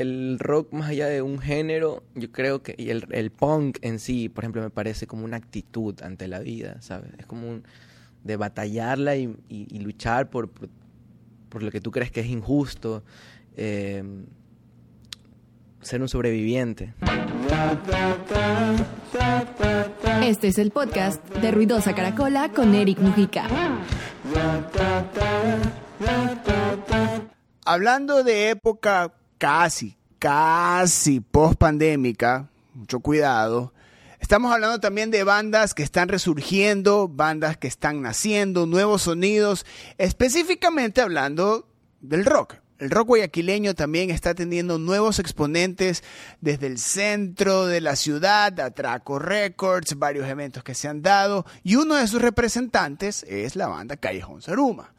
el rock, más allá de un género, yo creo que, y el, el punk en sí, por ejemplo, me parece como una actitud ante la vida, ¿sabes? Es como un, de batallarla y, y- y luchar por, por, por lo que tú crees que es injusto, eh, ser un sobreviviente. Este es el podcast de Ruidosa Caracola con Eric Mujica. Hablando de época casi, casi post pandémica, mucho cuidado. Estamos hablando también de bandas que están resurgiendo, bandas que están naciendo, nuevos sonidos, específicamente hablando del rock. El rock guayaquileño también está teniendo nuevos exponentes desde el centro de la ciudad, Atraco Records, varios eventos que se han dado, y uno de sus representantes es la banda Callejón Saruma.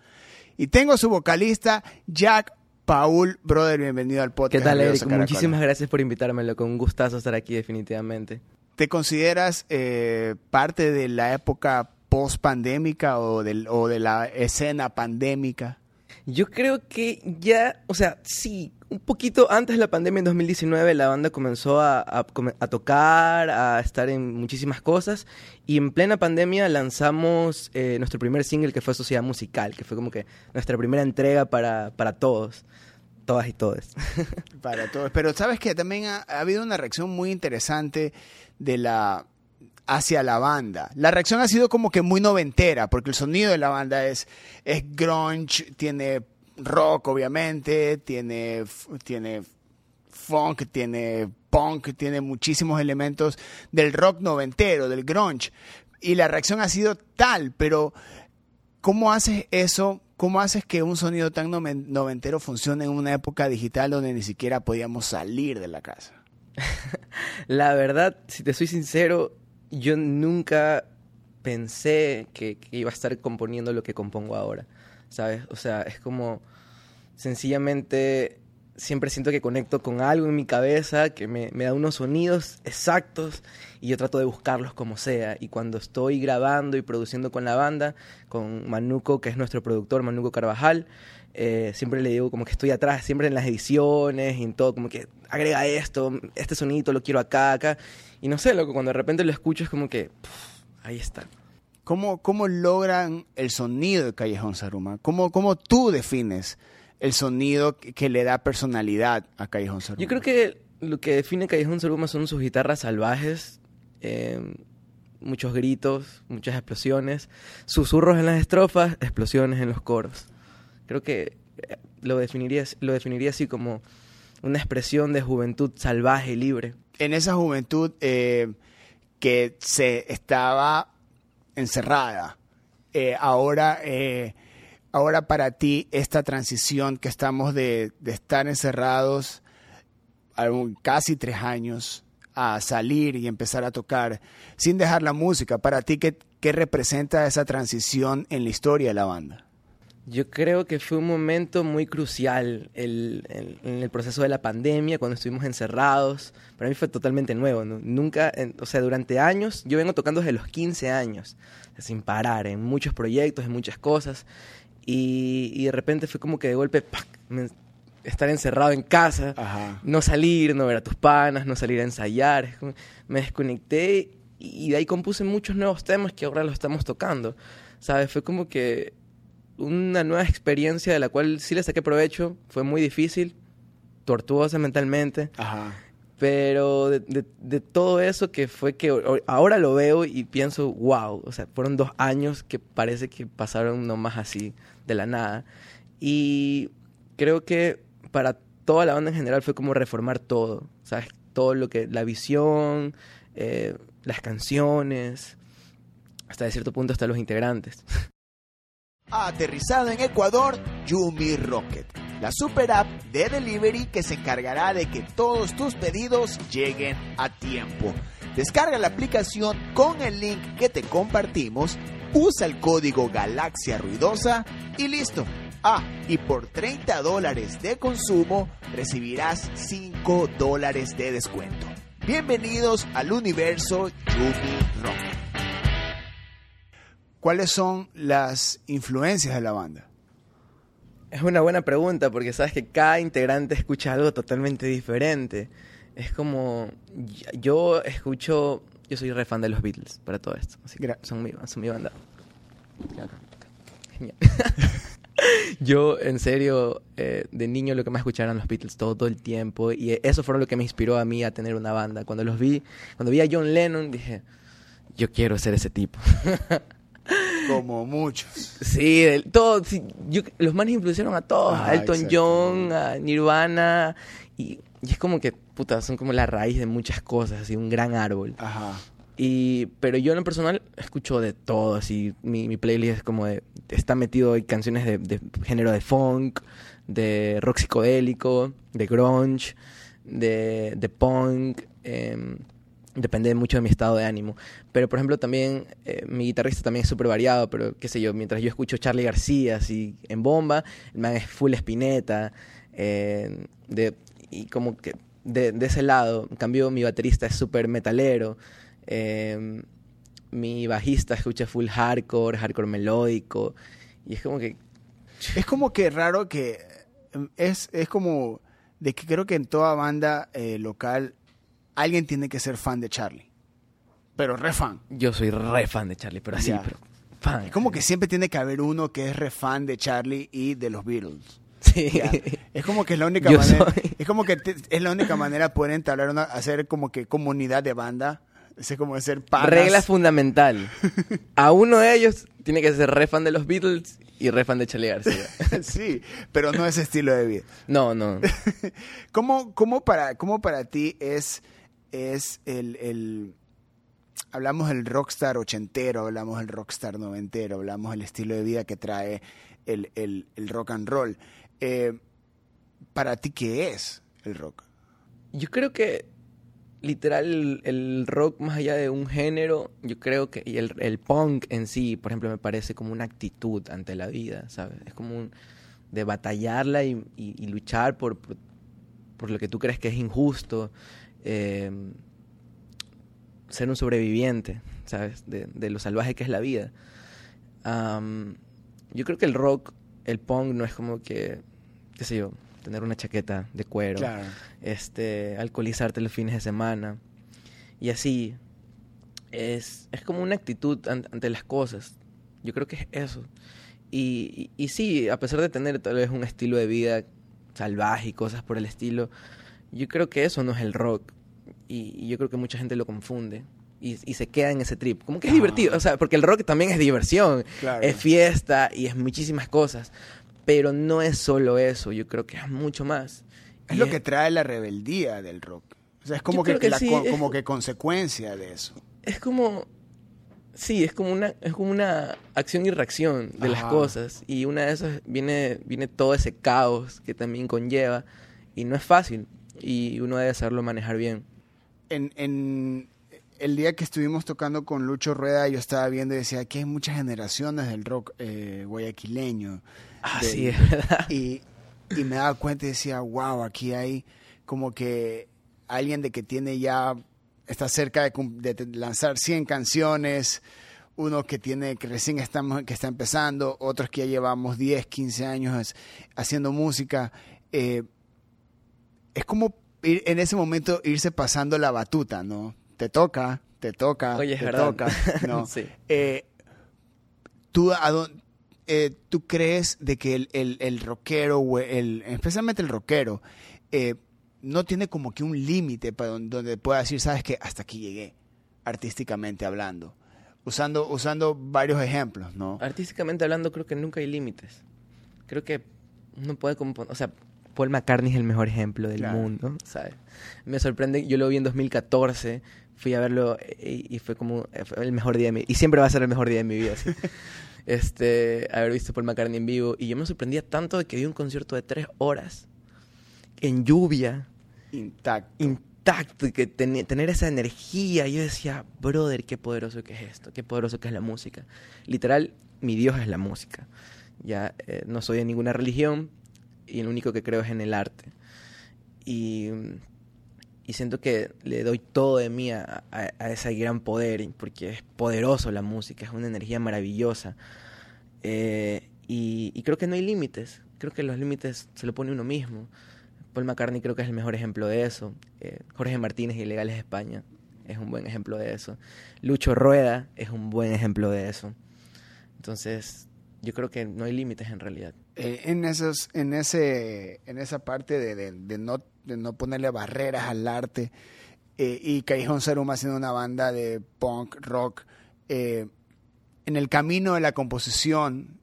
Y tengo a su vocalista, Jack Paul. Brother, bienvenido al podcast. ¿Qué tal, Eric? Muchísimas gracias por invitármelo, con un gustazo estar aquí definitivamente. ¿Te consideras eh, parte de la época post-pandémica o, del- o de la escena pandémica? Yo creo que ya, o sea, sí, un poquito antes de la pandemia en 2019 la banda comenzó a, tocar, a estar en muchísimas cosas y en plena pandemia lanzamos eh, nuestro primer single que fue Sociedad Musical, que fue como que nuestra primera entrega para, para todos, todas y todos. Para todos. Pero sabes que también ha, ha habido una reacción muy interesante de la hacia la banda. La reacción ha sido como que muy noventera, porque el sonido de la banda es, es grunge, tiene rock obviamente, tiene, tiene funk, tiene punk, tiene muchísimos elementos del rock noventero, del grunge. Y la reacción ha sido tal, pero ¿cómo haces eso? ¿Cómo haces que un sonido tan noven- noventero funcione en una época digital donde ni siquiera podíamos salir de la casa? La verdad, si te soy sincero, yo nunca pensé que, que iba a estar componiendo lo que compongo ahora, ¿sabes? O sea, es como sencillamente siempre siento que conecto con algo en mi cabeza que me, me da unos sonidos exactos y yo trato de buscarlos como sea. Y cuando estoy grabando y produciendo con la banda, con Manuco, que es nuestro productor, Manuco Carvajal, eh, siempre le digo como que estoy atrás, siempre en las ediciones y en todo, como que agrega esto, este sonito lo quiero acá, acá. Y no sé, loco, cuando de repente lo escucho es como que ahí está. ¿Cómo, ¿Cómo logran el sonido de Callejón Saruma? ¿Cómo, cómo tú defines el sonido que, le da personalidad a Callejón Saruma? Yo creo que lo que define Callejón Saruma son sus guitarras salvajes, eh, muchos gritos, muchas explosiones, susurros en las estrofas, explosiones en los coros. Creo que eh, lo definiría, lo definiría así como una expresión de juventud salvaje y libre. en esa juventud eh, que se estaba encerrada, eh, ahora, eh, ahora para ti esta transición que estamos de, de estar encerrados casi tres años a salir y empezar a tocar sin dejar la música, para ti, ¿qué, qué representa esa transición en la historia de la banda? Yo creo que fue un momento muy crucial el- el- en el proceso de la pandemia, cuando estuvimos encerrados. Para mí fue totalmente nuevo. Nunca, o sea, durante años, yo vengo tocando desde los 15 años, sin parar, en muchos proyectos, en muchas cosas. Y, y de repente fue como que de golpe, ¡pac! me- estar encerrado en casa, Ajá. no salir, no ver a tus panas, no salir a ensayar. Me desconecté y de ahí compuse muchos nuevos temas que ahora los estamos tocando. ¿Sabes? Fue como que una nueva experiencia de la cual sí le saqué provecho. Fue muy difícil, tortuosa mentalmente, Ajá. Pero de, todo eso que fue que ahora lo veo y pienso, wow, o sea, fueron dos años que parece que pasaron nomás así, de la nada. Y creo que para toda la banda en general fue como reformar todo, ¿sabes? Todo lo que, la visión, eh, las canciones, hasta de cierto punto hasta los integrantes. Aterrizado en Ecuador, Yumi Rocket, la super app de delivery que se encargará de que todos tus pedidos lleguen a tiempo. Descarga la aplicación con el link que te compartimos, usa el código Galaxia Ruidosa y listo. Ah, y por 30 dólares de consumo recibirás 5 dólares de descuento. Bienvenidos al universo Yumi Rocket. ¿Cuáles son las influencias de la banda? Es una buena pregunta porque sabes que cada integrante escucha algo totalmente diferente. Es como, yo escucho, yo soy re fan de los Beatles para todo esto. Así que Gra- son mi, son mi banda. Genial. Yo, en serio, eh, de niño lo que más escuchaba eran los Beatles todo, todo el tiempo. Y eso fue lo que me inspiró a mí a tener una banda. Cuando los vi, cuando vi a John Lennon, dije, yo quiero ser ese tipo. Como muchos. Sí, el- todo, sí, yo- los manes influenciaron a todos, Ah, a Elton. John, a Nirvana, y, y es como que, puta, son como la raíz de muchas cosas, así, un gran árbol. Ajá. Y, pero yo en lo personal escucho de todo, así, mi, mi playlist es como de, está metido en canciones de, de género de funk, de rock psicodélico, de grunge, de, de punk, em, depende mucho de mi estado de ánimo. Pero, por ejemplo, también, eh, mi guitarrista también es súper variado, pero qué sé yo, mientras yo escucho Charlie García, así, en bomba, el man es full espineta, eh, y como que de, ese lado, en cambio, mi baterista es súper metalero, eh, mi bajista escucha full hardcore, hardcore melódico, y es como que, Es como que raro que em, es, es como de que creo que en toda banda local alguien tiene que ser fan de Charlie. Pero re fan. yo soy re fan de Charlie, pero así, pero fan. Es como que siempre tiene que haber uno que es re fan de Charlie y de los Beatles. Sí. Es como que es la única Yo manera. soy. Es como que te- es la única manera de poder entablar una, hacer como que comunidad de banda. Es como de ser panas. Regla fundamental. A uno de ellos tiene que ser re fan de los Beatles y re fan de Charlie García. sí, pero no ese estilo de vida. No, no. ¿Cómo, cómo para, cómo para ti es, es el, el- Hablamos del rockstar ochentero, hablamos del rockstar noventero, hablamos del estilo de vida que trae el, el- rock and roll. Eh, ¿Para ti qué es el rock? Yo creo que literal el, el rock más allá de un género, yo creo que y el, el punk en sí, por ejemplo, me parece como una actitud ante la vida, ¿sabes? Es como un de batallarla y, y- y luchar por, por, por lo que tú crees que es injusto, eh, ser un sobreviviente, ¿sabes? De, de lo salvaje que es la vida. Yo creo que el rock, el punk no es como que, qué sé yo, tener una chaqueta de cuero Claro. este, alcoholizarte los fines de semana. Y así, es, es como una actitud an- ante las cosas. Yo creo que es eso. Y, y, y sí, a pesar de tener tal vez un estilo de vida salvaje y cosas por el estilo, yo creo que eso no es el rock. Y, y yo creo que mucha gente lo confunde. Y, y se queda en ese trip. Como que es divertido. O sea, porque el rock también es diversión. Claro. Es fiesta y es muchísimas cosas. Pero no es solo eso. Yo creo que es mucho más. Es Y lo que trae la rebeldía del rock. O sea, es como que, creo que la sí, co- es- como que consecuencia de eso. es como sí es como una es como una acción y reacción de las cosas y una de esas viene viene todo ese caos que también conlleva y no es fácil y uno debe saberlo manejar bien en, en el día que estuvimos tocando con Lucho Rueda, yo estaba viendo y decía que hay muchas generaciones del rock eh, guayaquileño. ah De- sí es verdad Y, y me daba cuenta y decía, wow, aquí hay como que alguien de que tiene ya, está cerca de, lanzar 100 canciones, uno que tiene, que recién estamos, que está empezando, otros que ya llevamos 10, 15 años haciendo música. Eh, es como ir- en ese momento irse pasando la batuta, ¿no? Te toca, te toca, Oye, te verdad. toca, ¿no? Sí. Eh, ¿tú, a dónde- eh, ¿Tú crees de que el, el, el rockero, o el, especialmente el rockero, eh, no tiene como que un límite para donde, donde pueda decir, sabes que hasta aquí llegué, artísticamente hablando? Usando, usando varios ejemplos, ¿no? artísticamente hablando creo que nunca hay límites creo que uno puede componer o sea Paul McCartney es el mejor ejemplo del Claro. mundo sabes me sorprende yo lo vi en 2014 fui a verlo y, y fue como eh, fue el mejor día de mi y siempre va a ser el mejor día de mi vida sí. este haber visto a Paul McCartney en vivo y yo me sorprendía tanto de que dio un concierto de tres horas en lluvia Intacto. intacto y que ten- tener esa energía. Yo decía, brother, qué poderoso que es esto, qué poderoso que es la música. Literal, mi Dios es la música. Ya eh, no soy de ninguna religión y lo único que creo es en el arte. Y, y siento que le doy todo de mí a, a- ese gran poder, porque es poderoso la música, es una energía maravillosa. Eh, y, y creo que no hay límites. creo que los límites se lo pone uno mismo. Paul McCartney creo que es el mejor ejemplo de eso. Eh, Jorge Martínez, Ilegales España, es un buen ejemplo de eso. Lucho Rueda es un buen ejemplo de eso. Entonces, yo creo que no hay límites en realidad. Eh, en, esos, en, ese, en esa parte de, de, de, no, de no ponerle barreras al arte eh, y Callejón Saruma siendo una banda de punk, rock, eh, en el camino de la composición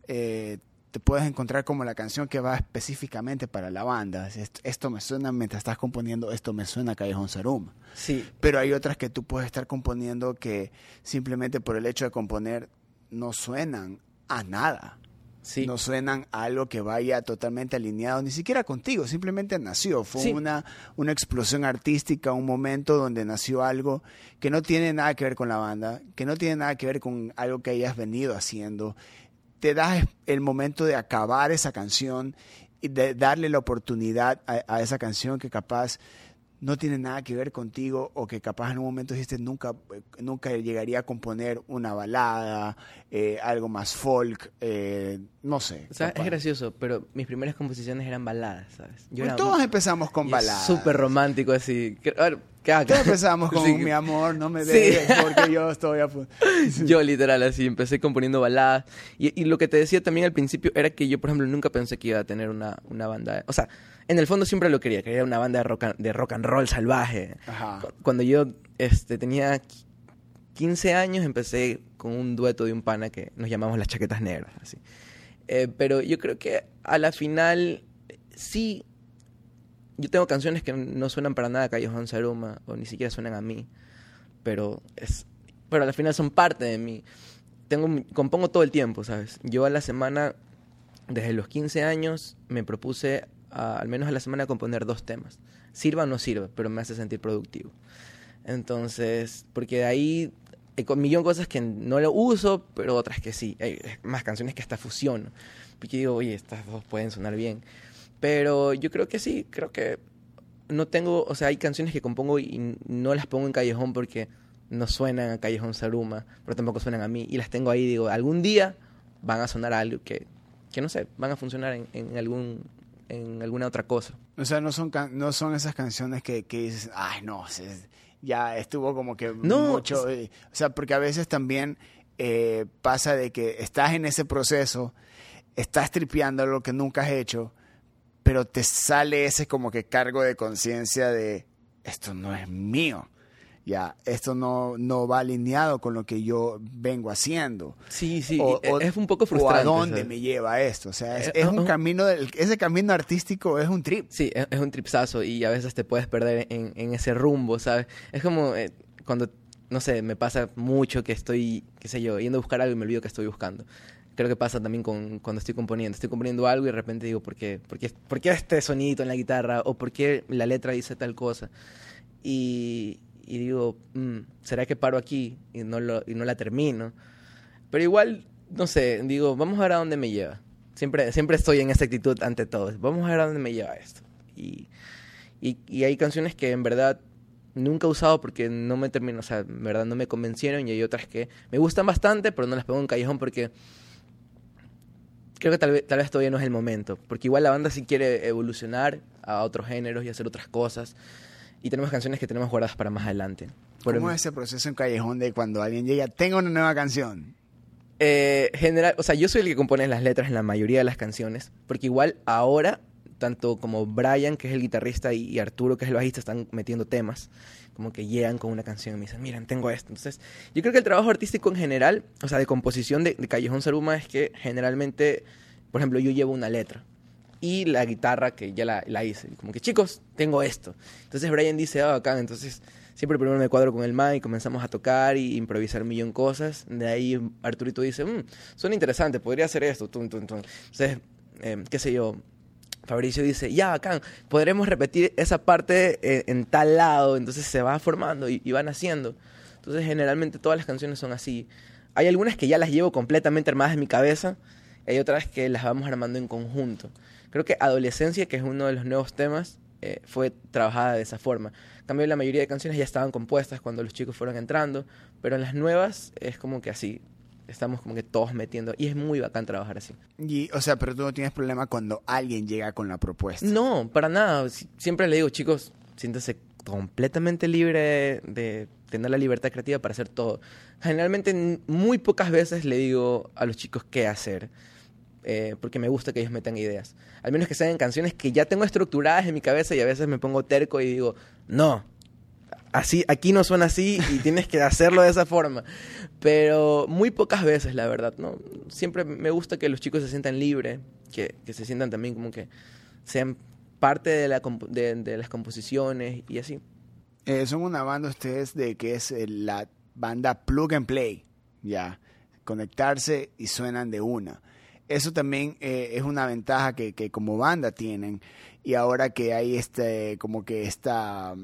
te puedes encontrar como la canción que va específicamente para la banda. Esto, esto me suena mientras estás componiendo, esto me suena a Callejón Saruma. Sí. Pero hay otras que tú puedes estar componiendo que simplemente por el hecho de componer no suenan a nada. Sí. No suenan a algo que vaya totalmente alineado, ni siquiera contigo, simplemente nació. Fue Sí. una, una explosión artística, un momento donde nació algo que no tiene nada que ver con la banda, que no tiene nada que ver con algo que hayas venido haciendo. Te das el momento de acabar esa canción y de darle la oportunidad a, a esa canción que capaz no tiene nada que ver contigo o que capaz en un momento dijiste nunca, eh, nunca llegaría a componer una balada, eh, algo más folk, eh, no sé. O sea, capaz. es gracioso, pero mis primeras composiciones eran baladas, ¿sabes? Yo Pues era todos empezamos con baladas. Súper romántico así. A ver. Todos empezamos con Sí. mi amor, no me Sí. dejes porque yo estoy a punto. Yo literal así, empecé componiendo baladas. Y, y lo que te decía también al principio era que yo, por ejemplo, nunca pensé que iba a tener una, una banda... O sea, en el fondo siempre lo quería, quería una banda de rock, and- de rock and roll salvaje. Ajá. Cuando yo este, tenía qui- 15 años empecé con un dueto de un pana que nos llamamos Las Chaquetas Negras. Así. Eh, pero yo creo que a la final sí... Yo tengo canciones que no suenan para nada a Callejón Saruma o ni siquiera suenan a mí. Pero es pero al final son parte de mí. Tengo, compongo todo el tiempo, ¿sabes? Yo a la semana, desde los 15 años, me propuse al menos a la semana componer dos temas. Sirva o no sirva, pero me hace sentir productivo. Entonces, porque de ahí hay un millón de cosas que no lo uso, pero otras que sí. Hay más canciones que hasta fusiono. Porque digo, oye, estas dos pueden sonar bien. Pero yo creo que sí, creo que no tengo, o sea, hay canciones que compongo y no las pongo en Callejón porque no suenan a Callejón Saruma, pero tampoco suenan a mí. Y las tengo ahí, digo, algún día van a sonar algo que, que no sé, van a funcionar en algún en alguna otra cosa. O sea, no son, can- no son esas canciones que, que dices, ay, no, se- ya estuvo como que No, mucho. o sea, porque a veces también eh, pasa de que estás en ese proceso, estás tripeando lo que nunca has hecho, pero te sale ese como que cargo de conciencia de, esto no es mío. Ya, esto no, no va alineado con lo que yo vengo haciendo. Sí, sí, O- y o- es un poco ¿O frustrante. a dónde ¿sabes? me lleva esto? O sea, es, Eh, es un camino, del, ese camino artístico es un trip. Sí, es, es un tripsazo y a veces te puedes perder en, en ese rumbo, ¿sabes? Es como eh, cuando, no sé, me pasa mucho que estoy, qué sé yo, yendo a buscar algo y me olvido que estoy buscando. Creo que pasa también con, cuando estoy componiendo. Estoy componiendo algo y de repente digo, ¿por qué? ¿Por qué, por qué este sonidito en la guitarra? ¿O por qué la letra dice tal cosa? Y, y digo, mm, ¿será que paro aquí y no, lo, y no la termino? Pero igual, no sé, digo, vamos a ver a dónde me lleva. Siempre, siempre estoy en esa actitud ante todo. Vamos a ver a dónde me lleva esto. Y, y, y hay canciones que en verdad nunca he usado porque no me termino, o sea, en verdad no me convencieron y hay otras que me gustan bastante, pero no las pongo en callejón porque creo que tal vez, tal vez todavía no es el momento. Porque igual la banda sí quiere evolucionar a otros géneros y hacer otras cosas. Y tenemos canciones que tenemos guardadas para más adelante. Por ¿Cómo em- es ese proceso en Callejón de cuando alguien llega, tengo una nueva canción? Eh, general, o sea, yo soy el que compone las letras en la mayoría de las canciones, porque igual ahora, tanto como Brian, que es el guitarrista, y, y Arturo, que es el bajista, están metiendo temas, como que llegan con una canción y me dicen, miren, tengo esto. Entonces, yo creo que el trabajo artístico en general, o sea, de composición de, de Callejón Saruma, es que generalmente, por ejemplo, yo llevo una letra y la guitarra que ya la, la hice. Como que, chicos, tengo esto. Entonces Brian dice, ah, bacán. Entonces siempre primero me cuadro con el Mike, comenzamos a tocar y improvisar un millón cosas. De ahí Arturito dice, mmm, suena interesante, podría hacer esto. Tum, tum, tum. Entonces, eh, qué sé yo, Fabricio dice, ya, bacán, podremos repetir esa parte eh, en tal lado. Entonces se va formando y, y van haciendo. Entonces generalmente todas las canciones son así. Hay algunas que ya las llevo completamente armadas en mi cabeza. y Hay otras que las vamos armando en conjunto. Creo que Adolescencia, que es uno de los nuevos temas, eh, fue trabajada de esa forma. En cambio, la mayoría de canciones ya estaban compuestas cuando los chicos fueron entrando, pero en las nuevas es como que así. estamos como que todos metiendo. Y es muy bacán trabajar así. Y, o sea, pero tú no tienes problema cuando alguien llega con la propuesta. No, para nada. Si- Siempre le digo, chicos, siéntese completamente libre de tener la libertad creativa para hacer todo. Generalmente, muy pocas veces le digo a los chicos qué hacer. Eh, porque me gusta que ellos metan ideas. Al menos que sean canciones que ya tengo estructuradas en mi cabeza y a veces me pongo terco y digo, no, así, aquí no suena así y tienes que hacerlo de esa forma. Pero muy pocas veces, la verdad, ¿no? Siempre me gusta que los chicos se sientan libres, que, que se sientan también como que sean parte de, la de, de las composiciones y así. Eh, son una banda ustedes de que es eh, la banda Plug and Play, ya, conectarse y suenan de una. Eso también eh, es una ventaja que, que como banda tienen y ahora que hay este como que esta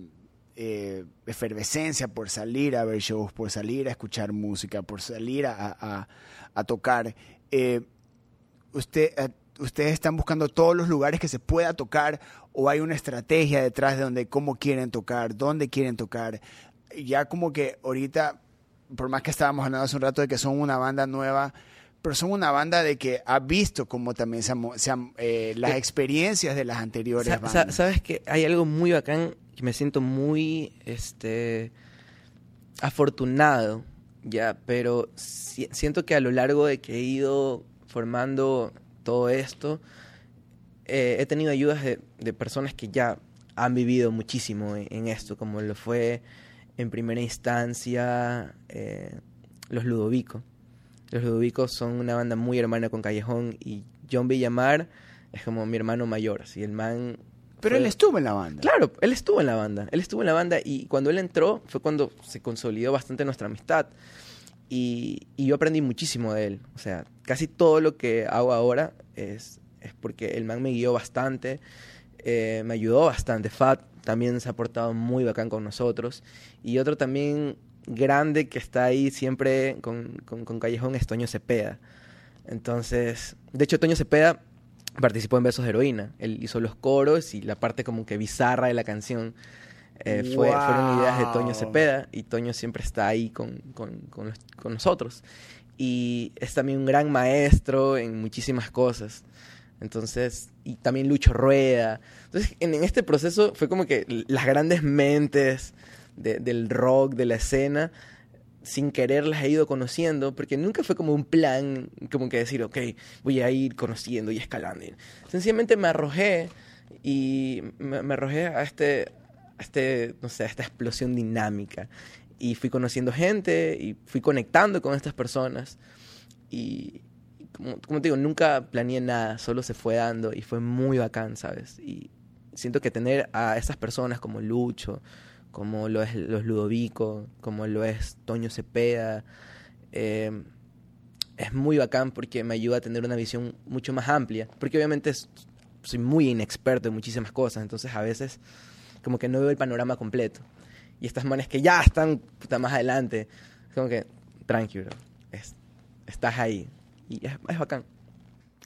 eh, efervescencia por salir a ver shows, por salir a escuchar música, por salir a, a- tocar, eh, usted, ustedes están buscando todos los lugares que se pueda tocar o hay una estrategia detrás de donde cómo quieren tocar, dónde quieren tocar. Ya como que ahorita, por más que estábamos hablando hace un rato de que son una banda nueva, pero son una banda de que ha visto cómo también se han, mo- se han, eh, las Eh, experiencias de las anteriores Sa- sa- bandas. Sabes que hay algo muy bacán que me siento muy este afortunado ya, pero si- siento que a lo largo de que he ido formando todo esto, eh, he tenido ayudas de, de personas que ya han vivido muchísimo en, en esto, como lo fue en primera instancia eh, los Ludovicos. Los Ludovicos son una banda muy hermana con Callejón y John Villamar es como mi hermano mayor, así el man... pero él estuvo en la banda. Claro, él estuvo en la banda, él estuvo en la banda y cuando él entró fue cuando se consolidó bastante nuestra amistad y, y yo aprendí muchísimo de él, o sea, casi todo lo que hago ahora es, es porque el man me guió bastante, eh, me ayudó bastante, Fat también se ha portado muy bacán con nosotros y otro también grande que está ahí siempre con, con, con Callejón es Toño Cepeda. Entonces, de hecho Toño Cepeda participó en Besos de Heroína. Él hizo los coros y la parte como que bizarra de la canción. eh, fue, Fueron ideas de Toño. Cepeda y Toño siempre está ahí con, con, con los- con nosotros. Y es también un gran maestro en muchísimas cosas. Entonces, y también Lucho Rueda. Entonces, en, en este proceso fue como que las grandes mentes de- del rock, de la escena, sin querer las he ido conociendo, porque nunca fue como un plan, como que decir, ok, voy a ir conociendo y escalando. Sencillamente me arrojé y me, arrojé a este, este, no sé, esta explosión dinámica. Y fui conociendo gente y fui conectando con estas personas. Y y como, como te digo, nunca planeé nada, solo se fue dando y fue muy bacán, ¿sabes? Y siento que tener a esas personas como Lucho, como lo es los Ludovico, como lo es Toño Cepeda, eh, es muy bacán porque me ayuda a tener una visión mucho más amplia, porque obviamente es- soy muy inexperto en muchísimas cosas, entonces a veces como que no veo el panorama completo. Y estas manes que ya están puta, más adelante, es como que, tranquilo, es- estás ahí. Y es, es bacán.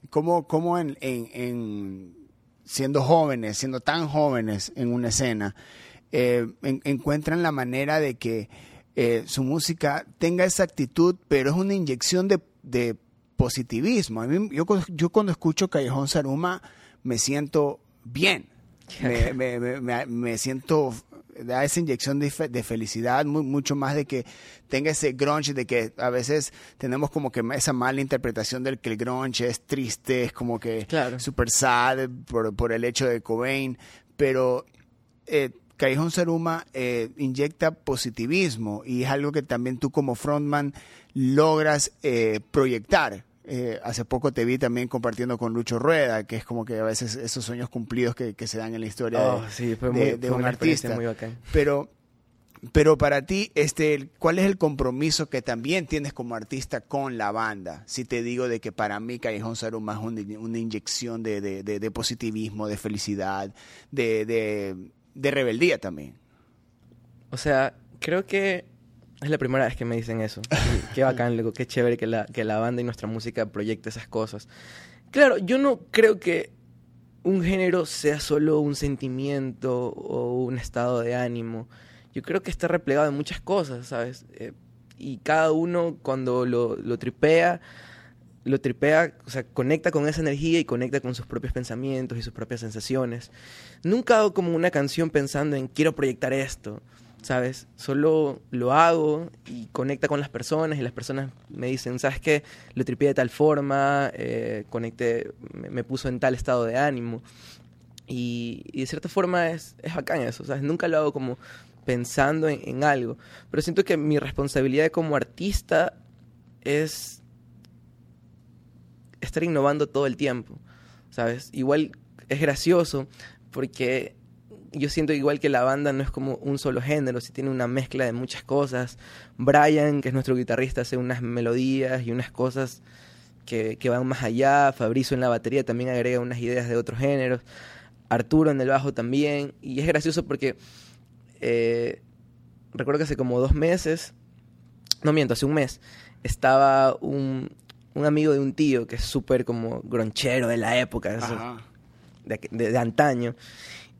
¿Cómo, cómo en, en- en- siendo jóvenes, siendo tan jóvenes en una escena, eh, en- encuentran la manera de que eh, su música tenga esa actitud, pero es una inyección de, de positivismo? A mí, yo, yo cuando escucho Callejón Saruma me siento bien, me, me- me- me- siento da esa inyección de, fe- de felicidad, mu- mucho más de que tenga ese grunge, de que a veces tenemos como que esa mala interpretación del que el grunge es triste, es como que Claro. super sad por, por el hecho de Cobain, pero eh, Callejón Saruma eh, inyecta positivismo y es algo que también tú como frontman logras eh, proyectar. Eh, hace poco te vi también compartiendo con Lucho Rueda, que es como que a veces esos sueños cumplidos que, que se dan en la historia Oh, de, sí, fue de- muy, de fue un artista. muy bacán. Pero, pero para ti, este, ¿cuál es el compromiso que también tienes como artista con la banda? Si te digo de que para mí Callejón Saruma es una, una inyección de- de positivismo, de felicidad, de, de- rebeldía también. O sea, creo que es la primera vez que me dicen eso. Qué bacán, loco, qué chévere que la, que la banda y nuestra música proyecte esas cosas. Claro, yo no creo que un género sea solo un sentimiento o un estado de ánimo. Yo creo que está replegado en muchas cosas, ¿sabes? Eh, y cada uno cuando lo, lo tripea, lo tripea, o sea, conecta con esa energía y conecta con sus propios pensamientos y sus propias sensaciones. Nunca hago como una canción pensando en quiero proyectar esto, ¿sabes? Solo lo hago y conecta con las personas y las personas me dicen, ¿sabes qué? Lo tripié de tal forma, eh, conecté, me, puso en tal estado de ánimo. Y, y de cierta forma es, es bacán eso, ¿sabes? Nunca lo hago como pensando en, en algo, pero siento que mi responsabilidad como artista es estar innovando todo el tiempo, ¿sabes? Igual es gracioso porque yo siento igual que la banda no es como un solo género, si tiene una mezcla de muchas cosas. Brian, que es nuestro guitarrista, hace unas melodías y unas cosas que, van más allá. Fabricio en la batería también agrega unas ideas de otros géneros. Arturo en el bajo también. Y es gracioso porque eh, recuerdo que hace como dos meses, no miento, hace un mes, estaba un, un amigo de un tío que es súper como gronchero de la época, eso, de, de- de antaño.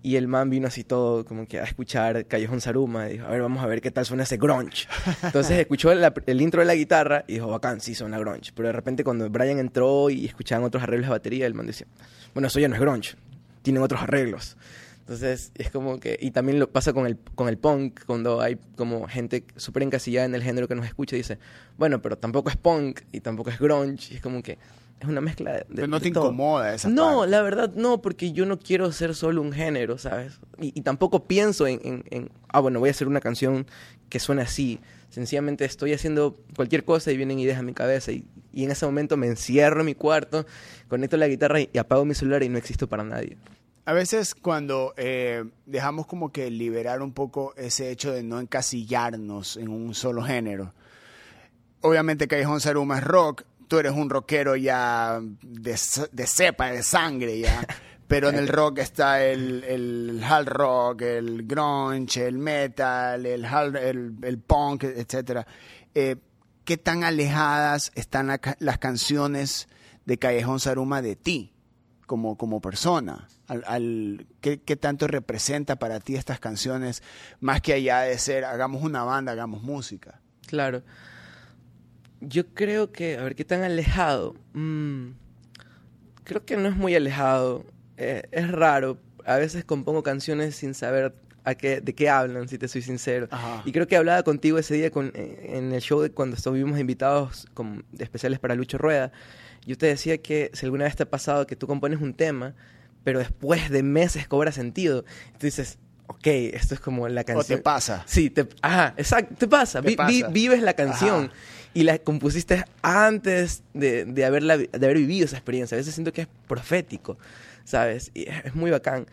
Y el man vino así todo como que a escuchar Callejón Saruma y dijo, a ver, vamos a ver qué tal suena ese grunge. Entonces escuchó el intro de la guitarra y dijo, bacán, sí suena grunge. Pero de repente cuando Brian entró y escuchaban otros arreglos de batería, el man decía, bueno, eso ya no es grunge, tienen otros arreglos. Entonces es como que, y también lo pasa con el, con el punk, cuando hay como gente súper encasillada en el género que nos escucha y dice, bueno, pero tampoco es punk y tampoco es grunge, y es como que es una mezcla de... Pero no de te todo. incomoda esa No, parte. la verdad no, porque yo no quiero ser solo un género, ¿sabes? Y, y tampoco pienso en, en- en, ah, bueno, voy a hacer una canción que suene así. Sencillamente estoy haciendo cualquier cosa y vienen ideas a mi cabeza y, y en ese momento me encierro en mi cuarto, conecto la guitarra y, y apago mi celular y no existo para nadie. A veces cuando eh, dejamos como que liberar un poco ese hecho de no encasillarnos en un solo género. Obviamente Callejón Saruma es rock, tú eres un rockero ya de, de cepa, de sangre ya. Pero en el rock está el, el hard rock, el grunge, el metal, el, hard- el, el punk, etcétera. Eh, ¿Qué tan alejadas están la las canciones de Callejón Saruma de ti? como, como persona? Al, al- ¿qué, qué tanto representa para ti estas canciones más que allá de ser hagamos una banda, hagamos música? Claro. Yo creo que, a ver, ¿qué tan alejado? Mm, creo que no es muy alejado. Eh, es raro. A veces compongo canciones sin saber a qué, de qué hablan, si te soy sincero. Ajá. Y creo que hablaba contigo ese día con, eh, en el show de cuando estuvimos invitados con, de especiales para Lucho Rueda. Yo te decía que si alguna vez te ha pasado que tú compones un tema, pero después de meses cobra sentido. Tú dices, ok, esto es como la ¿O canción. te pasa? Sí, te, ajá, exacto, te pasa. Te Vi- vi- pasa. vives la canción Ajá. y la compusiste antes de, de, haberla, vi- de haber vivido esa experiencia. A veces siento que es profético, ¿sabes? Y es muy bacán.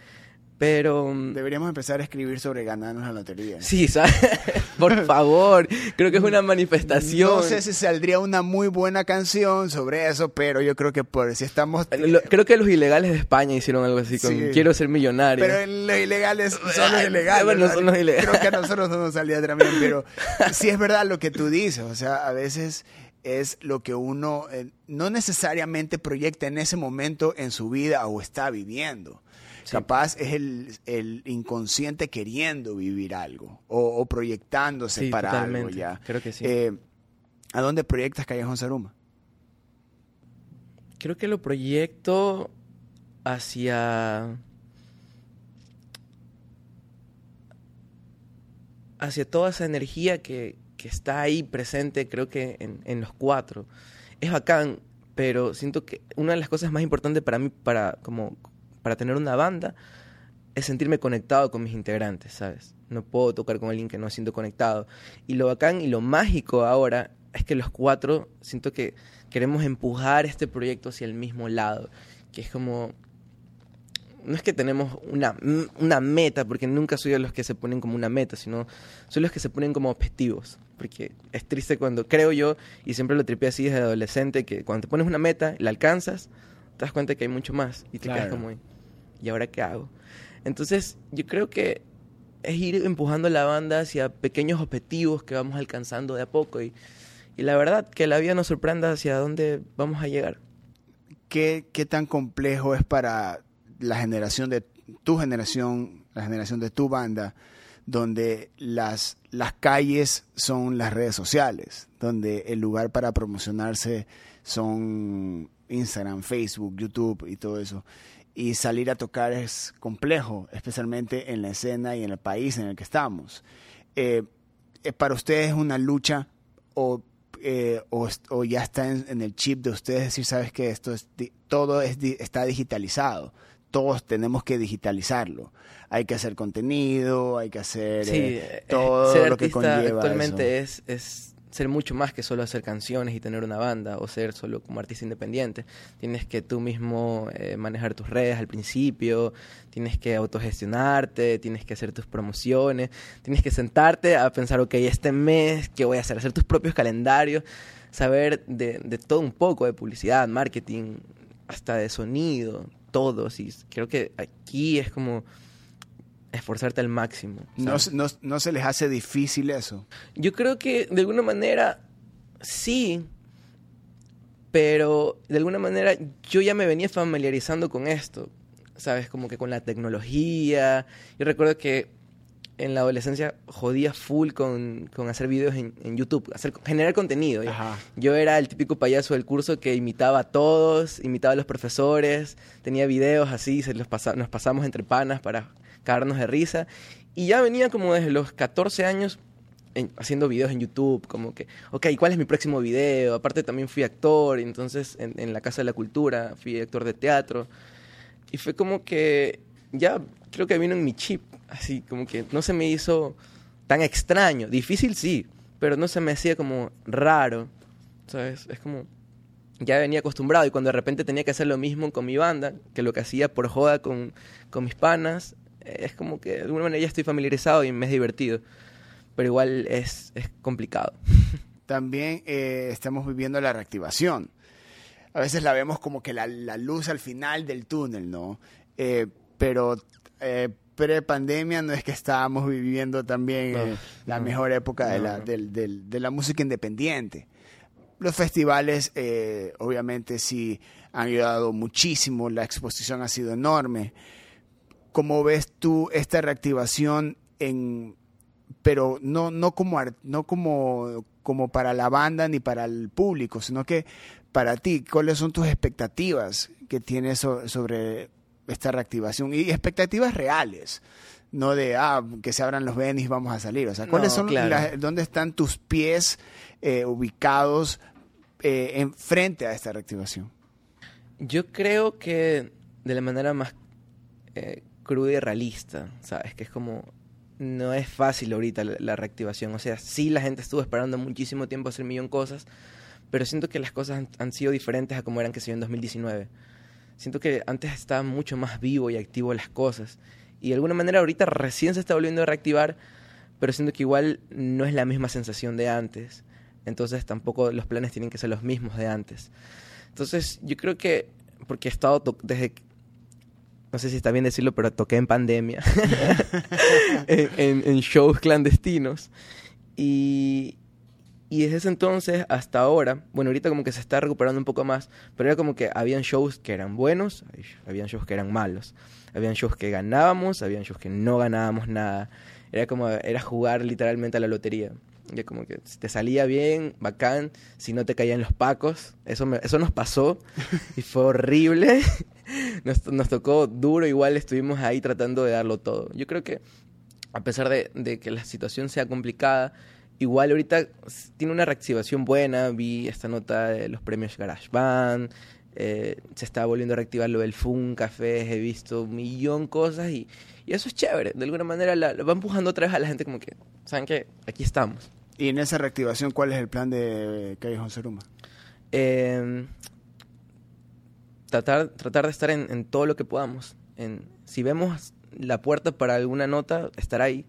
Pero... Deberíamos empezar a escribir sobre ganarnos la lotería. Sí, ¿sabes? Por favor, creo que es una manifestación. No sé si saldría una muy buena canción sobre eso, pero yo creo que por si estamos... Lo- creo que los ilegales de España hicieron algo así con Sí. quiero ser millonario. Pero los ilegales son los ilegales. bueno, son los ilegales. Creo que a nosotros no nos salía también, pero sí es verdad lo que tú dices. O sea, a veces es lo que uno eh, no necesariamente proyecta en ese momento en su vida o está viviendo. Sí. Capaz es el, el inconsciente queriendo vivir algo o, o proyectándose Sí, para algo ya. Creo que sí. Eh, ¿A dónde proyectas Callejón Saruma? Creo que lo proyecto hacia. hacia toda esa energía que, que está ahí presente, creo que en, en los cuatro. Es bacán, pero siento que una de las cosas más importantes para mí, para, como, para tener una banda, es sentirme conectado con mis integrantes, ¿sabes? No puedo tocar con alguien que no siento conectado. Y lo bacán y lo mágico ahora es que los cuatro siento que queremos empujar este proyecto hacia el mismo lado, que es como no es que tenemos una, una meta, porque nunca soy de los que se ponen como una meta, sino soy los que se ponen como objetivos. Porque es triste cuando creo yo, y siempre lo tripé así desde adolescente, que cuando te pones una meta, la alcanzas, te das cuenta que hay mucho más y te quedas Claro. como, ¿y ahora qué hago? Entonces, yo creo que es ir empujando la banda hacia pequeños objetivos que vamos alcanzando de a poco y, y la verdad que la vida nos sorprenda hacia dónde vamos a llegar. ¿Qué, qué tan complejo es para la generación de tu generación, la generación de tu banda, donde las, las calles son las redes sociales, donde el lugar para promocionarse son Instagram, Facebook, YouTube y todo eso. Y salir a tocar es complejo, especialmente en la escena y en el país en el que estamos. Eh, eh, ¿Para ustedes es una lucha o, eh, o, o ya está en, en, el chip de ustedes decir, sabes que esto es, todo es, está digitalizado? Todos tenemos que digitalizarlo. Hay que hacer contenido, hay que hacer sí, eh, todo ser lo que conlleva. Actualmente eso. es, es ser mucho más que solo hacer canciones y tener una banda o ser solo como artista independiente. Tienes que tú mismo eh, manejar tus redes al principio, tienes que autogestionarte, tienes que hacer tus promociones, tienes que sentarte a pensar, ok, este mes, ¿qué voy a hacer? Hacer tus propios calendarios, saber de, de todo un poco de publicidad, marketing, hasta de sonido, todo. Y creo que aquí es como esforzarte al máximo. No, no, ¿No, se les hace difícil eso? Yo creo que de alguna manera sí, pero de alguna manera yo ya me venía familiarizando con esto, ¿sabes? Como que con la tecnología. Yo recuerdo que en la adolescencia jodía full con, con hacer videos en, en, YouTube, hacer, generar contenido. Ajá. Yo era el típico payaso del curso que imitaba a todos, imitaba a los profesores, tenía videos así, se los pasa, nos pasamos entre panas para cagarnos de risa. Y ya venía como desde los 14 años en, haciendo videos en YouTube, como que, ok, ¿cuál es mi próximo video? Aparte también fui actor, entonces en, en la Casa de la Cultura fui actor de teatro. Y fue como que ya creo que vino en mi chip, así como que no se me hizo tan extraño. Difícil sí, pero no se me hacía como raro, ¿sabes? Es como ya venía acostumbrado y cuando de repente tenía que hacer lo mismo con mi banda, que lo que hacía por joda con, con mis panas, es como que de alguna manera ya estoy familiarizado y me es divertido, pero igual es, es complicado. También eh, estamos viviendo la reactivación. A veces la vemos como que la, la luz al final del túnel, ¿no? Eh, pero eh, pre-pandemia no es que estábamos viviendo también No, eh, la no, mejor época de, no, la, no. del- del- de la música independiente. Los festivales, eh, obviamente, sí han ayudado muchísimo, la exposición ha sido enorme. ¿Cómo ves tú esta reactivación en pero no, no como no como, como para la banda ni para el público, sino que para ti, ¿cuáles son tus expectativas que tienes so- sobre esta reactivación? Y expectativas reales, no de, ah, que se abran los venis, vamos a salir. O sea, ¿cuáles No, son claro. las- dónde están tus pies eh, ubicados eh, en frente a esta reactivación? Yo creo que de la manera más eh, cruda y realista, ¿sabes? Que es como, no es fácil ahorita la, reactivación. O sea, sí la gente estuvo esperando muchísimo tiempo hacer millón cosas, pero siento que las cosas han, sido diferentes a como eran que se en 2019. Siento que antes estaba mucho más vivo y activo las cosas. Y de alguna manera ahorita recién se está volviendo a reactivar, pero siento que igual no es la misma sensación de antes. Entonces tampoco los planes tienen que ser los mismos de antes. Entonces yo creo que, porque he estado no sé si está bien decirlo, pero toqué en pandemia, en, en- en shows clandestinos. Y, y desde ese entonces hasta ahora, bueno, ahorita como que se está recuperando un poco más, pero era como que habían shows que eran buenos, habían shows que eran malos, habían shows que ganábamos, habían shows que no ganábamos nada. Era como, era jugar literalmente a la lotería. Ya como que te salía bien, bacán, si no te caían los pacos, eso, eso nos pasó y fue horrible. Nos, nos tocó duro, igual estuvimos ahí tratando de darlo todo. Yo creo que a pesar de, de que la situación sea complicada, igual ahorita tiene una reactivación buena. Vi esta nota de los premios GarageBand, eh, se está volviendo a reactivar lo del Fun Café, he visto un millón cosas y, y eso es chévere. De alguna manera la, la va empujando otra vez a la gente como que, ¿saben qué? Aquí estamos. Y en esa reactivación, ¿cuál es el plan de Callejón Ceruma? Eh, tratar, tratar de estar en, en todo lo que podamos. En, si vemos la puerta para alguna nota, estar ahí.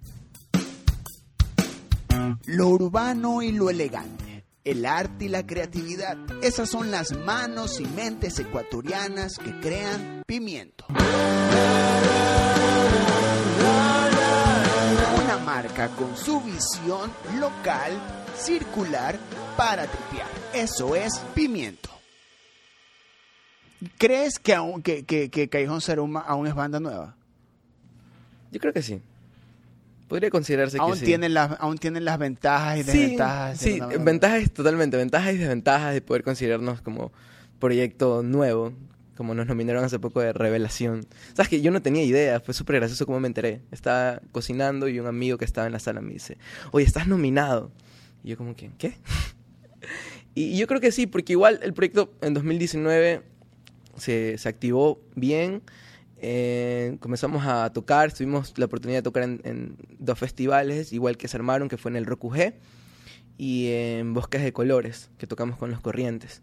Lo urbano y lo elegante, el arte y la creatividad, esas son las manos y mentes ecuatorianas que crean pimiento. Una marca con su visión local, circular, para tripear. Eso es pimiento. ¿Crees que, aún, que, que, que Callejón Saruma aún es banda nueva? Yo creo que sí. Podría considerarse Aún que sí. tienen las, aún tienen las ventajas y Sí, desventajas. de Sí, banda. ventajas totalmente, ventajas y desventajas de poder considerarnos como proyecto nuevo, como nos nominaron hace poco de Revelación. Sabes que yo no tenía idea, fue súper gracioso como me enteré. Estaba cocinando y un amigo que estaba en la sala me dice, oye, estás nominado. Y yo como que, ¿qué? y yo creo que sí, porque igual el proyecto en 2019 se, se activó bien. Eh, comenzamos a tocar, tuvimos la oportunidad de tocar en, en dos festivales, igual que se armaron, que fue en el Rock UG y en Bosques de Colores, que tocamos con los corrientes.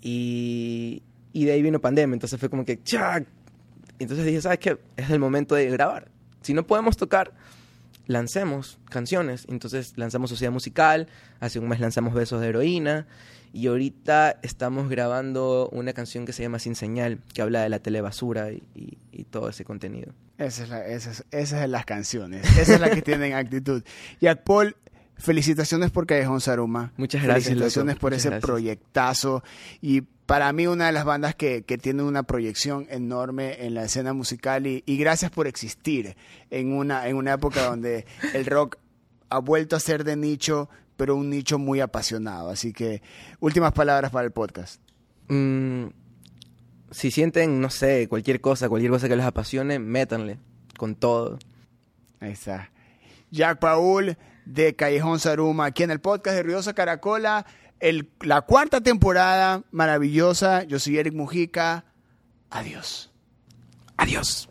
Y, y de ahí vino pandemia, entonces fue como que ¡chac! Entonces dije, ¿sabes qué? Es el momento de grabar. Si no podemos tocar, lancemos canciones. Entonces lanzamos Sociedad Musical, hace un mes lanzamos Besos de Heroína, y ahorita estamos grabando una canción que se llama Sin Señal, que habla de la telebasura y, y, y todo ese contenido. Esa es, la, esa, es, esa es las canciones. Esa es la que tienen actitud. Jack Paul, felicitaciones por Callejón Saruma. Muchas gracias, Felicitaciones loco. por Muchas ese gracias. proyectazo. Y para mí una de las bandas que, que tiene una proyección enorme en la escena musical y, y gracias por existir en una, en una época donde el rock ha vuelto a ser de nicho, pero un nicho muy apasionado. Así que últimas palabras para el podcast. Mm, si sienten, no sé, cualquier cosa, cualquier cosa que les apasione, métanle con todo. Ahí está. Jack Paul de Callejón Saruma, aquí en el podcast de Ruidosa Caracola. El, la cuarta temporada, maravillosa. Yo soy Eric Mujica. Adiós. Adiós.